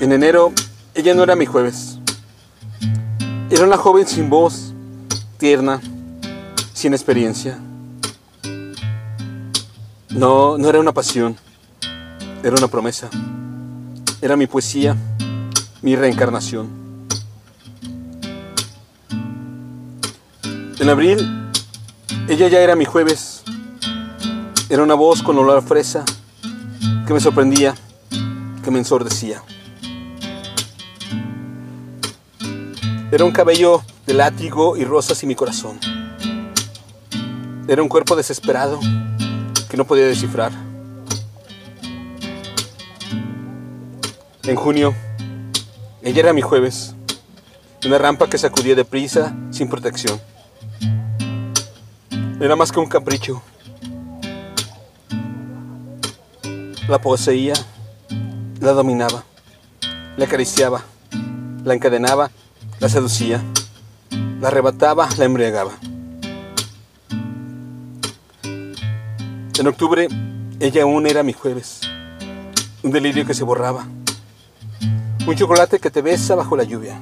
En enero, ella no era mi jueves. Era una joven sin voz, tierna, sin experiencia. No, no era una pasión, era una promesa. Era mi poesía, mi reencarnación. En abril, ella ya era mi jueves. Era una voz con olor a fresa que me sorprendía, que me ensordecía. Era un cabello de látigo y rosas y mi corazón. Era un cuerpo desesperado que no podía descifrar. En junio, ella era mi jueves, una rampa que sacudía deprisa sin protección. Era más que un capricho. La poseía, la dominaba, la acariciaba, la encadenaba, la seducía, la arrebataba, la embriagaba. En octubre, ella aún era mi jueves, un delirio que se borraba, un chocolate que te besa bajo la lluvia.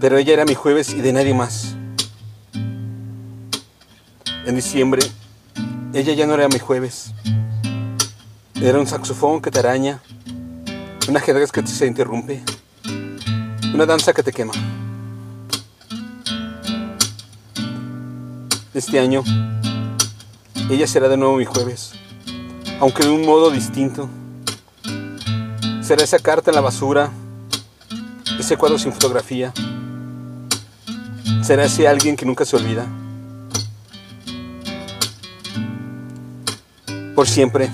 Pero ella era mi jueves y de nadie más. En diciembre, ella ya no era mi jueves. Era un saxofón que te araña, un ajedrez que se interrumpe, una danza que te quema. Este año, ella será de nuevo mi jueves, aunque de un modo distinto. Será esa carta en la basura, ese cuadro sin fotografía. Será ese alguien que nunca se olvida. Por siempre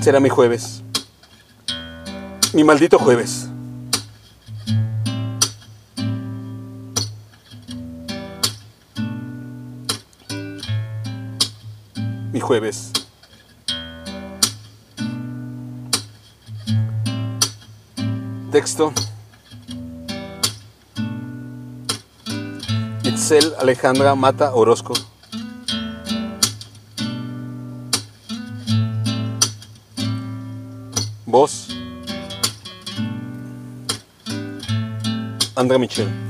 será mi jueves. Mi maldito jueves. Mi jueves. Texto. Itzel Alejandra Mata Orozco. Voz. André Michel.